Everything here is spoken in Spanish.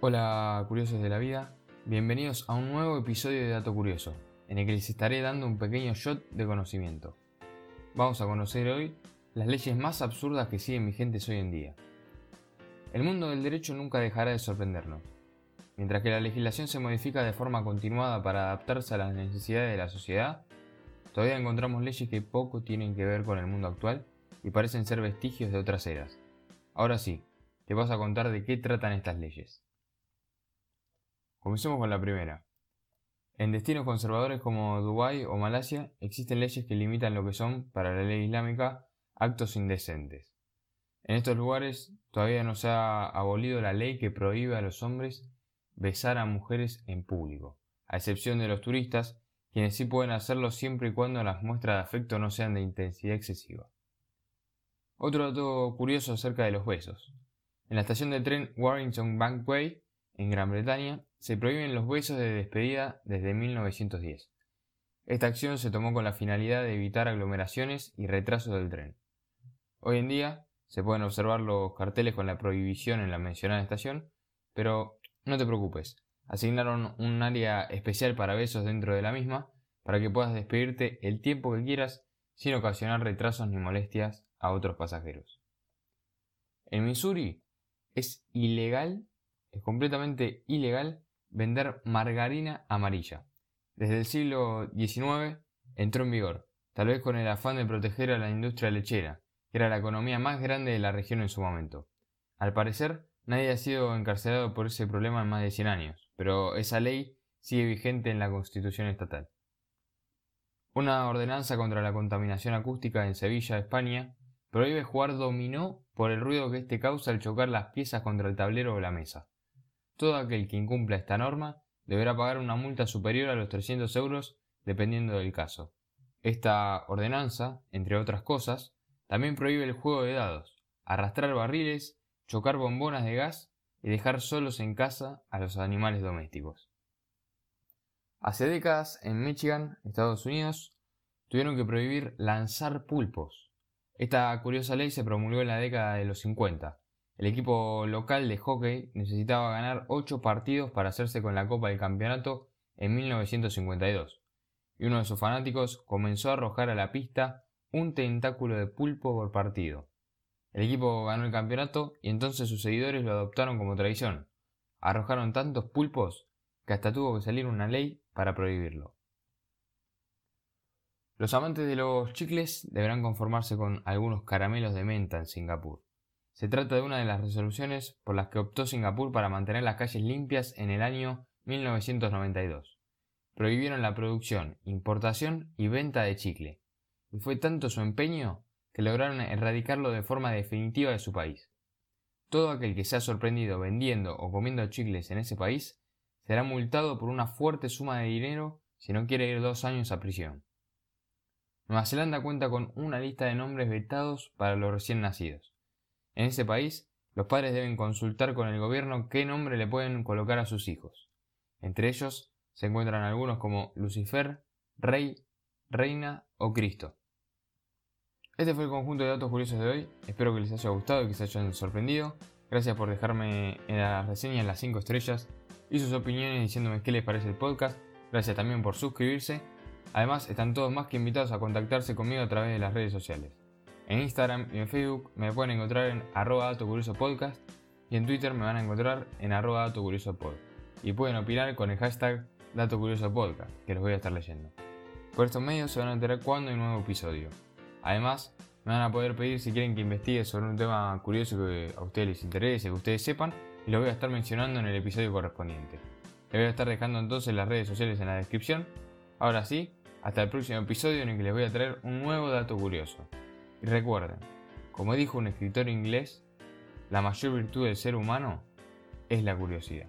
Hola curiosos de la vida, bienvenidos a un nuevo episodio de Dato Curioso, en el que les estaré dando un pequeño shot de conocimiento. Vamos a conocer hoy las leyes más absurdas que siguen vigentes hoy en día. El mundo del derecho nunca dejará de sorprendernos. Mientras que la legislación se modifica de forma continuada para adaptarse a las necesidades de la sociedad, todavía encontramos leyes que poco tienen que ver con el mundo actual y parecen ser vestigios de otras eras. Ahora sí, te vas a contar de qué tratan estas leyes. Comencemos con la primera. En destinos conservadores como Dubái o Malasia existen leyes que limitan lo que son, para la ley islámica, actos indecentes. En estos lugares todavía no se ha abolido la ley que prohíbe a los hombres besar a mujeres en público, a excepción de los turistas, quienes sí pueden hacerlo siempre y cuando las muestras de afecto no sean de intensidad excesiva. Otro dato curioso acerca de los besos. En la estación de tren Warrington Bankway en Gran Bretaña se prohíben los besos de despedida desde 1910. Esta acción se tomó con la finalidad de evitar aglomeraciones y retrasos del tren. Hoy en día se pueden observar los carteles con la prohibición en la mencionada estación, pero no te preocupes, asignaron un área especial para besos dentro de la misma para que puedas despedirte el tiempo que quieras sin ocasionar retrasos ni molestias a otros pasajeros. En Missouri es ilegal es completamente ilegal vender margarina amarilla. Desde el siglo XIX entró en vigor, tal vez con el afán de proteger a la industria lechera, que era la economía más grande de la región en su momento. Al parecer, nadie ha sido encarcelado por ese problema en más de 100 años, pero esa ley sigue vigente en la Constitución estatal. Una ordenanza contra la contaminación acústica en Sevilla, España, prohíbe jugar dominó por el ruido que éste causa al chocar las piezas contra el tablero o la mesa. Todo aquel que incumpla esta norma deberá pagar una multa superior a los 300 euros dependiendo del caso. Esta ordenanza, entre otras cosas, también prohíbe el juego de dados, arrastrar barriles, chocar bombonas de gas y dejar solos en casa a los animales domésticos. Hace décadas, en Michigan, Estados Unidos, tuvieron que prohibir lanzar pulpos. Esta curiosa ley se promulgó en la década de los 50 el equipo local de hockey necesitaba ganar 8 partidos para hacerse con la Copa del Campeonato en 1952, y uno de sus fanáticos comenzó a arrojar a la pista un tentáculo de pulpo por partido. El equipo ganó el campeonato y entonces sus seguidores lo adoptaron como tradición. Arrojaron tantos pulpos que hasta tuvo que salir una ley para prohibirlo. Los amantes de los chicles deberán conformarse con algunos caramelos de menta en Singapur. Se trata de una de las resoluciones por las que optó Singapur para mantener las calles limpias en el año 1992. Prohibieron la producción, importación y venta de chicle, y fue tanto su empeño que lograron erradicarlo de forma definitiva de su país. Todo aquel que sea sorprendido vendiendo o comiendo chicles en ese país será multado por una fuerte suma de dinero si no quiere ir dos años a prisión. Nueva Zelanda cuenta con una lista de nombres vetados para los recién nacidos. En ese país, los padres deben consultar con el gobierno qué nombre le pueden colocar a sus hijos. Entre ellos se encuentran algunos como Lucifer, Rey, Reina o Cristo. Este fue el conjunto de datos curiosos de hoy. Espero que les haya gustado y que se hayan sorprendido. Gracias por dejarme en las reseñas las 5 estrellas y sus opiniones diciéndome qué les parece el podcast. Gracias también por suscribirse. Además, están todos más que invitados a contactarse conmigo a través de las redes sociales. En Instagram y en Facebook me pueden encontrar en arroba y en Twitter me van a encontrar en arroba. Y pueden opinar con el hashtag dato curioso podcast, que los voy a estar leyendo. Por estos medios se van a enterar cuando hay un nuevo episodio. Además, me van a poder pedir si quieren que investigue sobre un tema curioso que a ustedes les interese, que ustedes sepan, y lo voy a estar mencionando en el episodio correspondiente. Les voy a estar dejando entonces las redes sociales en la descripción. Ahora sí, hasta el próximo episodio en el que les voy a traer un nuevo dato curioso. Y recuerden, como dijo un escritor inglés, la mayor virtud del ser humano es la curiosidad.